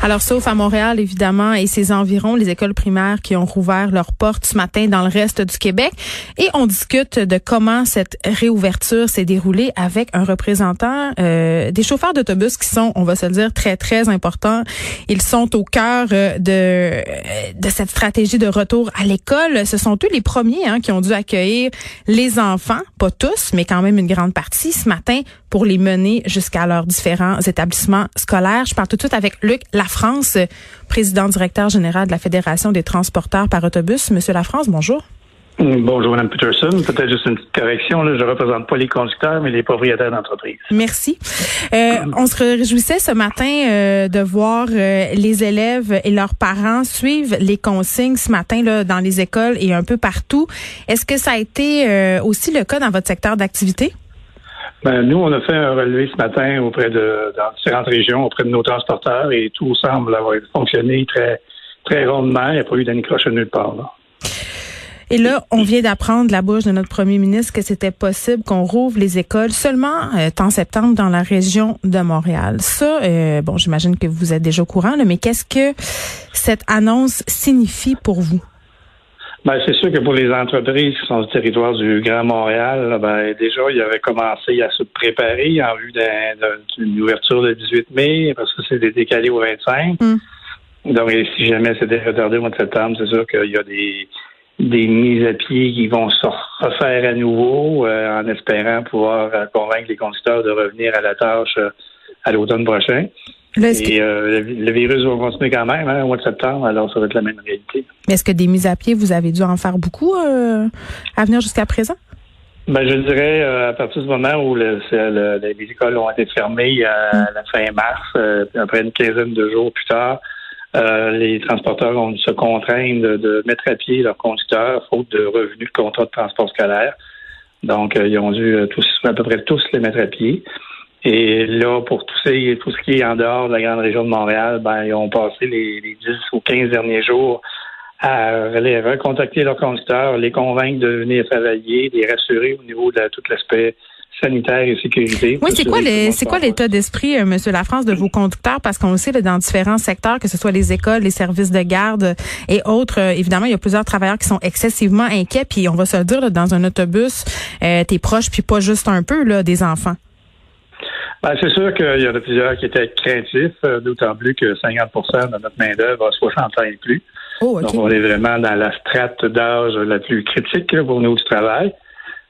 Alors, sauf à Montréal, évidemment, et ses environs, les écoles primaires qui ont rouvert leurs portes ce matin dans le reste du Québec. Et on discute de comment cette réouverture s'est déroulée avec un représentant euh, des chauffeurs d'autobus qui sont, on va se le dire, très, très importants. Ils sont au cœur euh, de, de cette stratégie de retour à l'école. Ce sont eux les premiers hein, qui ont dû accueillir les enfants, pas tous, mais quand même une grande partie ce matin pour les mener jusqu'à leurs différents établissements scolaires. Je parle tout de suite avec Luc Lafrance, président directeur général de la Fédération des transporteurs par autobus. Monsieur Lafrance, bonjour. Bonjour, Mme Peterson. Peut-être juste une petite correction. Là, je ne représente pas les conducteurs, mais les propriétaires d'entreprise. Merci. Euh, on se réjouissait ce matin euh, de voir euh, les élèves et leurs parents suivre les consignes ce matin là, dans les écoles et un peu partout. Est-ce que ça a été aussi le cas dans votre secteur d'activité? Ben, nous, on a fait un relevé ce matin auprès de dans différentes régions, auprès de nos transporteurs, et tout semble avoir fonctionné très très rondement. Il n'y a pas eu d'anicroche nulle part. Là. Et là, on vient d'apprendre de la bouche de notre premier ministre que c'était possible qu'on rouvre les écoles seulement euh, en septembre dans la région de Montréal. Ça, euh, bon, j'imagine que vous êtes déjà au courant, mais qu'est-ce que cette annonce signifie pour vous? Ben, c'est sûr que pour les entreprises qui sont du territoire du Grand Montréal, ben, déjà, ils avaient commencé à se préparer en vue d'une ouverture le 18 mai, parce que c'est décalé au 25. Mm. Donc, si jamais c'était retardé au mois de septembre, c'est sûr qu'il y a des, des mises à pied qui vont se refaire à nouveau euh, en espérant pouvoir convaincre les conducteurs de revenir à la tâche euh, à l'automne prochain. Et euh, le, virus va continuer quand même hein, au mois de septembre, alors ça va être la même réalité. Mais est-ce que des mises à pied, vous avez dû en faire beaucoup euh, à venir jusqu'à présent? Ben, je dirais euh, à partir du moment où le, les écoles ont été fermées à la fin mars, après une quinzaine de jours plus tard, les transporteurs ont dû se contraindre de, mettre à pied leurs conducteurs faute de revenus de contrat de transport scolaire. Donc, ils ont dû tous, à peu près tous les mettre à pied. Et là, pour tout, ces, tout ce qui est en dehors de la grande région de Montréal, ben, ils ont passé les, les 10 ou 15 derniers jours à les recontacter leurs conducteurs, les convaincre de venir travailler, les rassurer au niveau de tout l'aspect sanitaire et sécurité. Oui, c'est quoi, c'est quoi l'état d'esprit. Euh, Monsieur Lafrance, de vos conducteurs? Parce qu'on le sait, là, dans différents secteurs, que ce soit les écoles, les services de garde et autres, euh, évidemment, il y a plusieurs travailleurs qui sont excessivement inquiets. Puis on va se le dire, dans un autobus, euh, t'es proche, puis pas juste un peu, là, des enfants. Ben, c'est sûr qu'il y en a plusieurs qui étaient craintifs, euh, d'autant plus que 50% de notre main-d'œuvre a 60 ans et plus. Oh, Donc, on est vraiment dans la strate d'âge la plus critique pour nous du travail.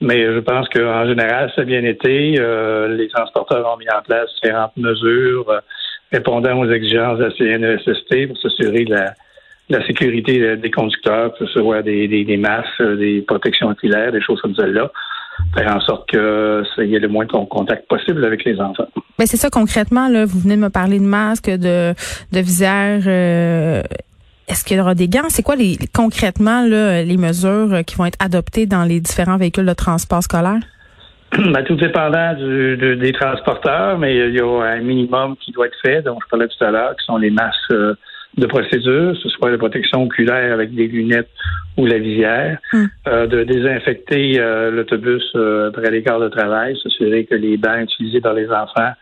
Mais je pense qu'en général, ça a bien été. Euh, les transporteurs ont mis en place différentes mesures euh, répondant aux exigences de la CNESST pour s'assurer de la, sécurité des conducteurs, que ce soit des, des, des masques, des protections oculaires, des choses comme celle-là faire en sorte que y ait le moins de contact possible avec les enfants. Mais c'est ça concrètement là. Vous venez de me parler de masques, de de visières. Euh, est-ce qu'il y aura des gants? C'est quoi les concrètement là, les mesures qui vont être adoptées dans les différents véhicules de transport scolaire? Ben, tout dépendant du, des transporteurs, mais il y a un minimum qui doit être fait, dont je parlais tout à l'heure, qui sont les masques euh, de procédure, ce soit la protection oculaire avec des lunettes ou la visière, hmm. euh, de désinfecter euh, l'autobus euh, après les quarts de travail, s'assurer que les bancs utilisés par les enfants,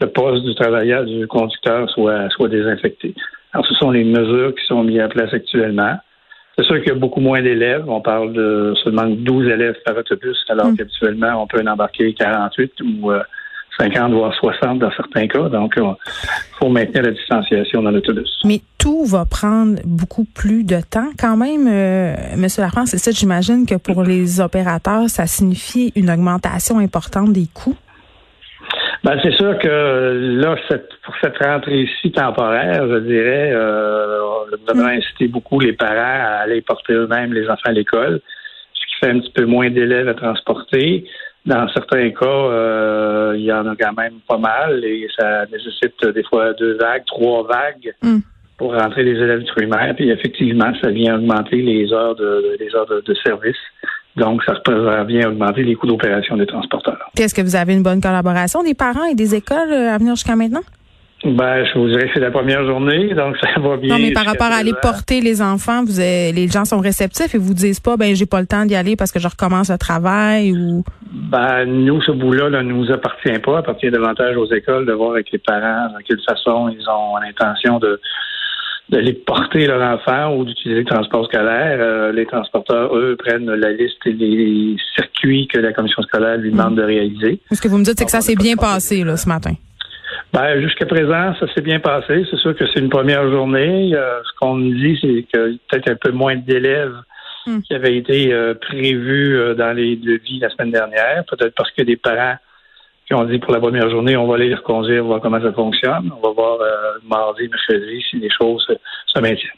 le poste du travailleur, du conducteur soit, soit désinfecté. Alors, ce sont les mesures qui sont mises en place actuellement. C'est sûr qu'il y a beaucoup moins d'élèves. On parle de seulement 12 élèves par autobus, alors hmm. qu'habituellement, on peut en embarquer 48 ou 50 voire 60 dans certains cas. Donc, il faut maintenir la distanciation dans l'autobus. Mais tout va prendre beaucoup plus de temps quand même, euh, Monsieur Lafrance. C'est ça, j'imagine que pour les opérateurs, ça signifie une augmentation importante des coûts. Ben, c'est sûr que là, pour cette rentrée-ci temporaire, je dirais, euh, le gouvernement a incité beaucoup les parents à aller porter eux-mêmes les enfants à l'école, ce qui fait un petit peu moins d'élèves à transporter. Dans certains cas, euh, il y en a quand même pas mal et ça nécessite des fois deux vagues, trois vagues hmm. pour rentrer les élèves du primaire. Puis effectivement, ça vient augmenter les heures de, les heures de, service. Donc, ça vient augmenter les coûts d'opération des transporteurs. Est-ce que vous avez une bonne collaboration des parents et des écoles euh, à venir jusqu'à maintenant? Ben, je vous dirais que c'est la première journée, donc ça va bien. Non, mais par rapport à aller porter les enfants, vous les gens sont réceptifs et vous disent pas, ben j'ai pas le temps d'y aller parce que je recommence le travail ou. Ben, nous, ce bout-là ne nous appartient pas. Appartient davantage aux écoles de voir avec les parents de quelle façon ils ont l'intention de d'aller porter leur enfant ou d'utiliser le transport scolaire. Euh, les transporteurs, eux, prennent la liste et les circuits que la commission scolaire lui demande de réaliser. Ce que vous me dites, c'est que ça s'est bien passé là, ce matin. Ben, jusqu'à présent, ça s'est bien passé. C'est sûr que c'est une première journée. Euh, ce qu'on nous dit, c'est que peut-être un peu moins d'élèves hmm. qui avaient été euh, prévus dans les devis la semaine dernière. Peut-être parce que des parents on dit pour la première journée, on va aller les reconduire, voir comment ça fonctionne. On va voir euh, mardi, mercredi si les choses se maintiennent.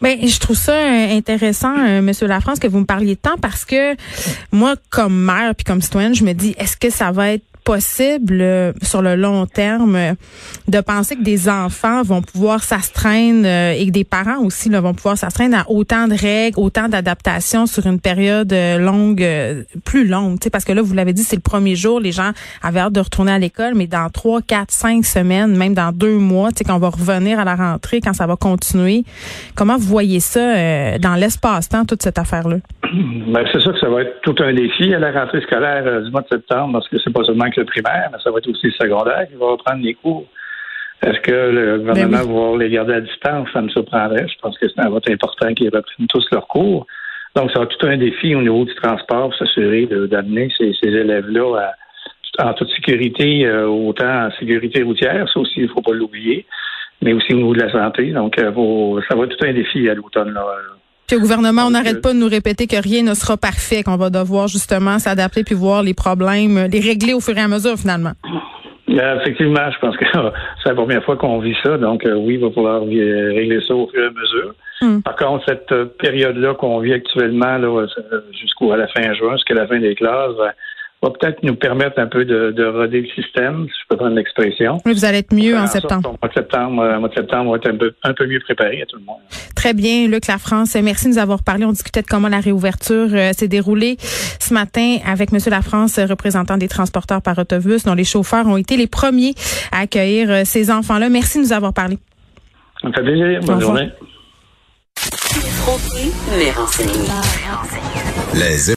Ben, je trouve ça euh, intéressant, euh, Monsieur Lafrance, que vous me parliez de temps parce que moi, comme mère puis comme citoyenne, je me dis, est-ce que ça va être possible euh, sur le long terme de penser que des enfants vont pouvoir s'astreindre euh, et que des parents aussi là, vont pouvoir s'astreindre à autant de règles, autant d'adaptations sur une période euh, longue, plus longue. Parce que là, vous l'avez dit, c'est le premier jour, les gens avaient hâte de retourner à l'école, mais dans trois, quatre, cinq semaines, même dans deux mois, quand on va revenir à la rentrée, quand ça va continuer, comment vous voyez ça dans l'espace-temps, toute cette affaire-là? Ben, c'est sûr que ça va être tout un défi à la rentrée scolaire du mois de septembre, parce que c'est pas seulement le primaire, mais ça va être aussi le secondaire qui va reprendre les cours. Est-ce que le gouvernement ben va les garder à distance? Ça me surprendrait. Je pense que c'est un vote important qu'ils reprennent tous leurs cours. Donc, ça va être tout un défi au niveau du transport pour s'assurer d'amener ces, élèves-là en toute sécurité, euh, autant en sécurité routière, ça aussi, il ne faut pas l'oublier, mais aussi au niveau de la santé. Donc, euh, ça va être tout un défi à l'automne. Puis au gouvernement, on n'arrête pas de nous répéter que rien ne sera parfait, qu'on va devoir justement s'adapter puis voir les problèmes, les régler au fur et à mesure finalement. Euh, effectivement, je pense que c'est la première fois qu'on vit ça. Donc euh, oui, il va falloir régler ça au fur et à mesure. Hmm. Par contre, cette période-là qu'on vit actuellement, jusqu'à la fin juin, jusqu'à la fin des classes, va peut-être nous permettre un peu de, de roder le système, si je peux prendre l'expression. Oui, vous allez être mieux en septembre. Au mois de septembre, euh, mois de septembre, on va être un peu, un peu mieux préparé à tout le monde. Très bien, Luc La France. Merci de nous avoir parlé. On discutait de comment la réouverture euh, s'est déroulée ce matin avec Monsieur La France, représentant des transporteurs par autobus, dont les chauffeurs ont été les premiers à accueillir euh, ces enfants-là. Merci de nous avoir parlé. Ça me fait plaisir. Bonne journée. Les